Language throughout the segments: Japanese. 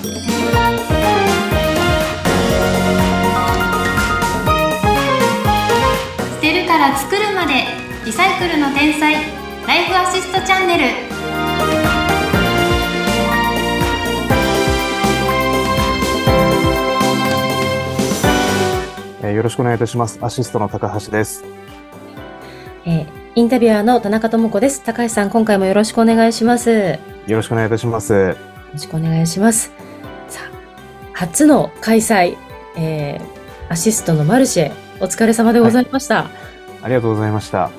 捨てるから作るまでリサイクルの天才ライフアシストチャンネルえーよろしくお願いいたします。アシストの高橋です。えーインタビュアーの田中智子です。高橋さん、今回もよろしくお願いします。よよろしくお願いいたします。ろしくお願いします。初の開催、えーアシストのマルシェ、お疲れ様でございました。ありがとうございました。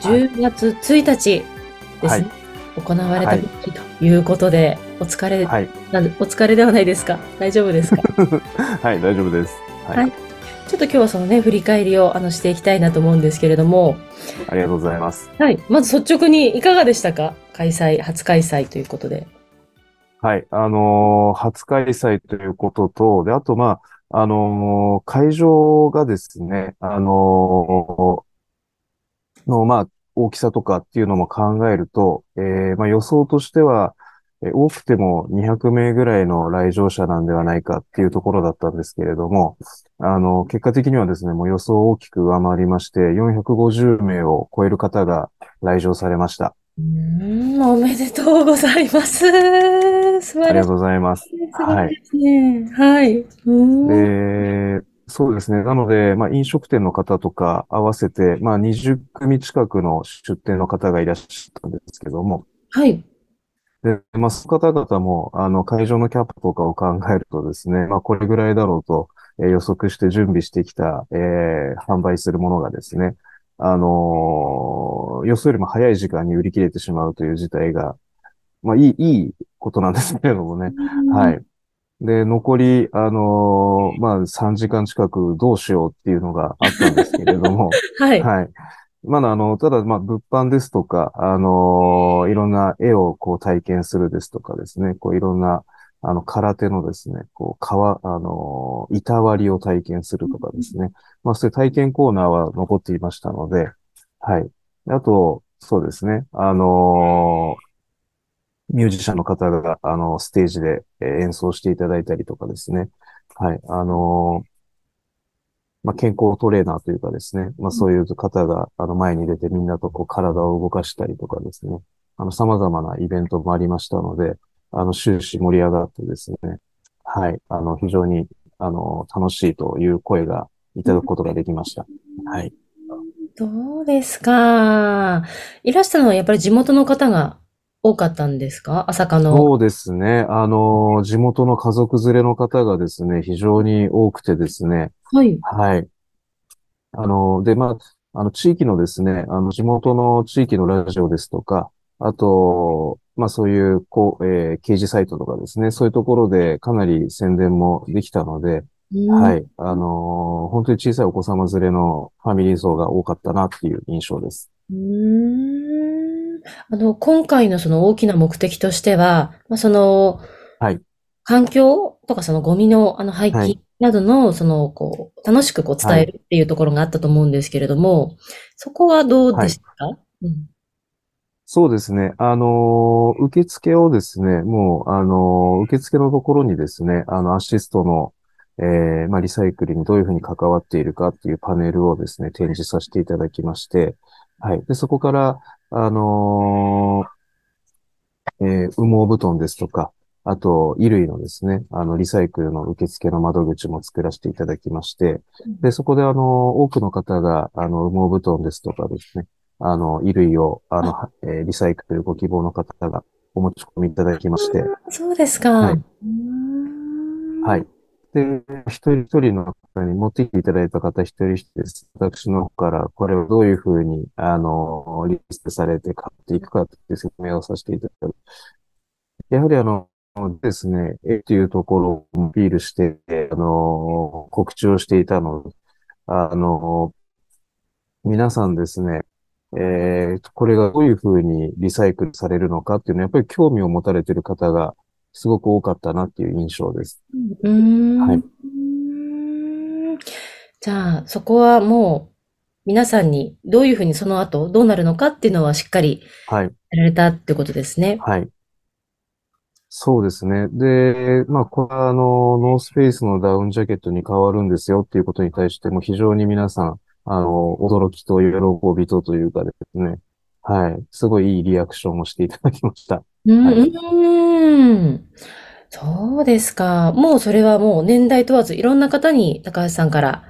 10月1日ですね。行われたということで、お疲れ、はい。なお疲れではないですか？大丈夫ですか？はい、大丈夫です。はい。はいちょっと今日はそのね、振り返りをあのしていきたいなと思うんですけれども、ありがとうございます。はい。まず率直にいかがでしたか？開催、初開催ということで。はい。あのー初開催ということと、で、あと、まあ、あのー会場がですね、あのーの、まあ、大きさとかっていうのも考えると、えーまあ、予想としては、え多くても200名ぐらいの来場者なんではないかっていうところだったんですけれども、あの、結果的にはですね、もう予想を大きく上回りまして、450名を超える方が来場されました。うーん、おめでとうございます。素晴らしいありがとうございます。はい。はい。で、そうですね。なので、まあ、飲食店の方とか合わせて、まあ、20組近くの出店の方がいらっしゃったんですけども、はい。で、まあ、その方々も、あの、会場のキャパとかを考えるとですね、まあ、これぐらいだろうと、えー予測して準備してきた、えー販売するものがですね、あのー予想よりも早い時間に売り切れてしまうという事態が、まあ、いい、いいことなんですけれどもね。は。い。で、残り、あのーまあ、3時間近くどうしようっていうのがあったんですけれども、はい。はい。まだ、あの、ただ、まあ、物販ですとか、あのーいろんな絵をこう体験するですとかですね、こういろんな、あの、空手のですね、こう、革、あのー板割りを体験するとかですね。まあ、そういう体験コーナーは残っていましたので、はい。あと、そうですね、あのーミュージシャンの方が、あの、ステージでえー演奏していただいたりとかですね。はい。あのーまあ、健康トレーナーというかですね、まあ、そういう方が、あの、前に出てみんなとこう体を動かしたりとかですね、あの、様々なイベントもありましたので、あの、終始盛り上がってですね、はい、あの、非常に、あの、楽しいという声がいただくことができました。はい。どうですか？いらしたのはやっぱり地元の方が多かったんですか？朝霞の。そうですね、あの、地元の家族連れの方がですね、非常に多くてですね、はい。はい。あの、で、まあ、あの、地域のですね、あの、地元の地域のラジオですとか、あと、まあ、そういう、こう、えー掲示サイトとかですね、そういうところでかなり宣伝もできたので、はいい。あの本当に小さいお子様連れのファミリー層が多かったなっていう印象です。うーん。あの、今回のその大きな目的としては、まあ、その、はい。環境とかそのゴミのあの廃棄はい。などの、その、こう、楽しくこう伝えるっていうところがあったと思うんですけれども、そこはどうでした？かうん。そうですね。あのー受付をですね、もう、あのー受付のところにですね、あの、アシストの、えーまあ、リサイクルにどういうふうに関わっているかっていうパネルをですね、展示させていただきまして、はい。で、そこから、あのーえー羽毛布団ですとか、あと、衣類のですね、あの、リサイクルの受付の窓口も作らせていただきまして、で、そこであの、多くの方が、あの、羽毛布団ですとかですね、あの、衣類を、あの、はえーリサイクルご希望の方がお持ち込みいただきまして、そうですか。はい。はい。で、一人一人の方に持ってきていただいた方一人一人です。私の方からこれをどういうふうに、あの、リストされて買っていくかという説明をさせていただく。やはりあの、ですね、絵というところをアピールして、あの、告知をしていたので、あの、皆さんですね、えーこれがどういうふうにリサイクルされるのかっていうのは、やっぱり興味を持たれている方がすごく多かったなっていう印象です。うーん。はいじゃあ、そこはもう、皆さんにどういうふうにその後どうなるのかっていうのはしっかりはい、やられたってことですね。はい。そうですね。で、まあ、これはあの、ノースフェイスのダウンジャケットに変わるんですよっていうことに対しても非常に皆さん、あの、驚きと喜びとというかですね。はい。すごいいいリアクションをしていただきました。うん、はいうん。そうですか。もうそれはもう年代問わずいろんな方に高橋さんから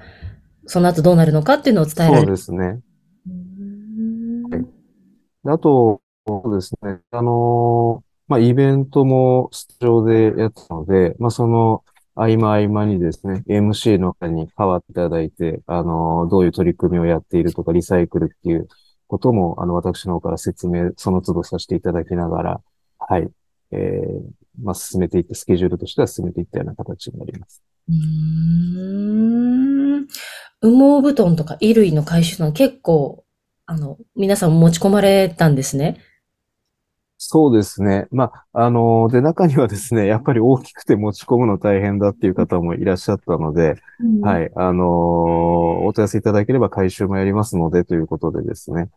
その後どうなるのかっていうのを伝えらそうれる。ですね。うんはいであと、そうですね。あのーまあ、イベントもスタジオでやったので、まあ、その合間合間にですね、MC の方に代わっていただいて、あのーどういう取り組みをやっているとか、リサイクルっていうことも、あの、私の方から説明、その都度させていただきながら、はい、えー、まあ、進めていって、スケジュールとしては進めていったような形になります。うーん。羽毛布団とか衣類の回収の結構、あの、皆さん持ち込まれたんですね。そうですね。まあ、あのーで、中にはですね、やっぱり大きくて持ち込むの大変だっていう方もいらっしゃったので、はいい。あのーお問い合わせいただければ回収もやりますのでということでですね。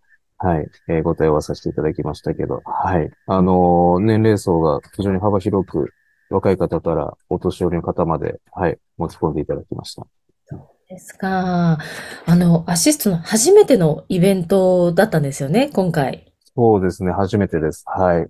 はい。えーご対応はさせていただきましたけど、はい。あのー年齢層が非常に幅広く、若い方からお年寄りの方まで、はい、持ち込んでいただきました。ですか。あの、アシストの初めてのイベントだったんですよね、今回。そうですね。初めてです。はい。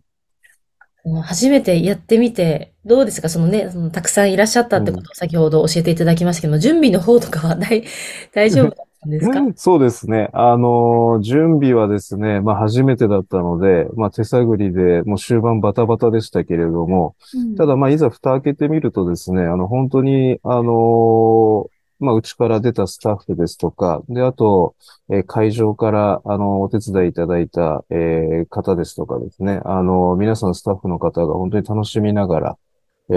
初めてやってみて、どうですか？そのね、そのたくさんいらっしゃったってことを先ほど教えていただきましたけども、準備の方とかは大、大丈夫？だったんですか？そうですね。あのー準備はですね、まあ初めてだったので、まあ手探りで、もう終盤バタバタでしたけれども、ただまあいざ蓋開けてみるとですね、あの本当に、あのーまあうちから出たスタッフですとか、で、あと、えー会場から、あの、お手伝いいただいた、えー方ですとかですね、あの、皆さんスタッフの方が本当に楽しみながら、えー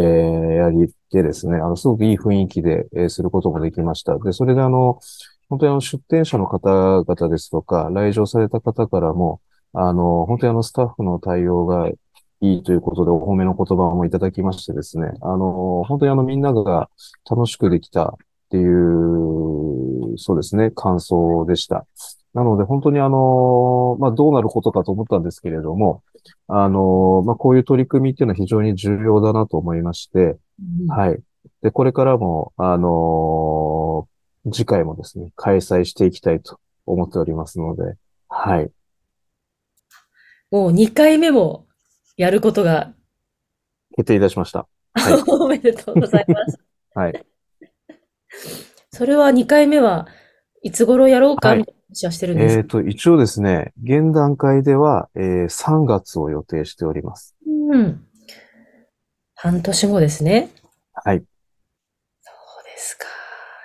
やりってですね、あの、すごくいい雰囲気で、えーすることもできました。で、それであの、本当にあの、出店者の方々ですとか、来場された方からも、あの、本当にあの、スタッフの対応がいいということで、お褒めの言葉もいただきましてですね、あの、本当にあの、みんなが楽しくできたっていう、そうですね、感想でした。なので、本当にあの、まあ、どうなることかと思ったんですけれども、あの、まあ、こういう取り組みっていうのは非常に重要だなと思いまして、うんはい。で、これからも、あの次回もですね、開催していきたいと思っておりますので、はい。もう2回目もやることが、決定いたしました。はい おめでとうございます。はい。それは2回目はいつ頃やろうかはいみたいな話はしてるんですかえっと、一応ですね、現段階では、えー3月を予定しております。うん。半年後ですね。はい。そうですか。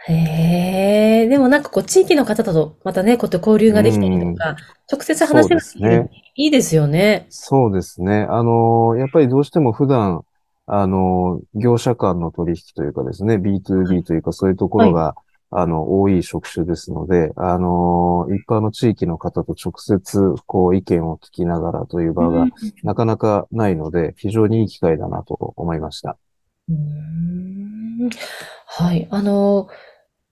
へえ。でもなんかこう地域の方とまたね、こうやって交流ができたりとか、直接話せるそうですねいいですよね。そうですね。あのーやっぱりどうしても普段、あのー業者間の取引というかですね、B2B というかそういうところが、あの、多い職種ですので、あのー一般の地域の方と直接、こう、意見を聞きながらという場が、なかなかないので、非常にいい機会だなと思いました。うーんはい。あの、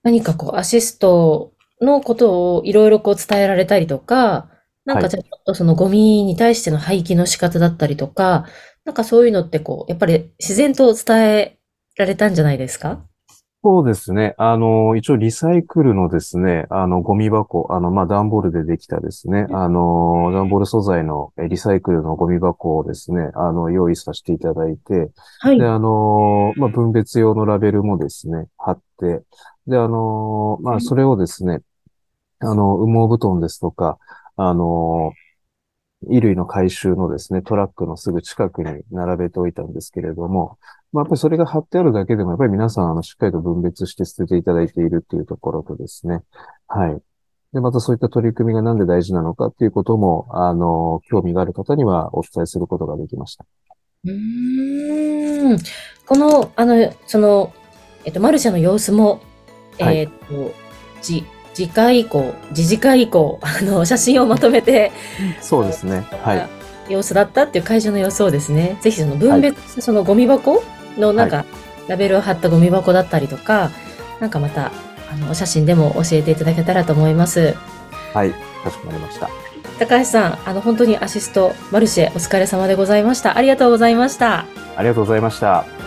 何かこう、アシストのことをいろいろこう伝えられたりとか、なんはいかじゃあちょっとそのゴミに対しての廃棄の仕方だったりとか、なんかそういうのってこう、やっぱり自然と伝えられたんじゃないですか？そうですね。あの、一応リサイクルのですね、あの、ゴミ箱、あの、まあ、段ボールでできたですね、あの、段ボール素材のえリサイクルのゴミ箱をですね、あの、用意させていただいて、はいで、。あの、まあ、分別用のラベルもですね、貼って、で、あの、まあ、それをですね、あの、羽毛布団ですとか、あの、衣類の回収のですね、トラックのすぐ近くに並べておいたんですけれども、まあ、やっぱりそれが貼ってあるだけでも、やっぱり皆さん、あの、しっかりと分別して捨てていただいているっていうところとですね、はい。で、またそういった取り組みがなんで大事なのかっていうことも、あの、興味がある方にはお伝えすることができました。うーん。この、あの、その、えっと、マルシェの様子も、はいえっと、じ、次回以降、次次回以降、あの、写真をまとめて、そうですね。はい。様子だったっていう会場の様子をですね、ぜひその分別、そのゴミ箱のなんか、ラベルを貼ったゴミ箱だったりとか、なんかまた、あの、お写真でも教えていただけたらと思います。はい。かしこまりました。高橋さん、あの、本当にアシストマルシェお疲れ様でございました。ありがとうございました。ありがとうございました。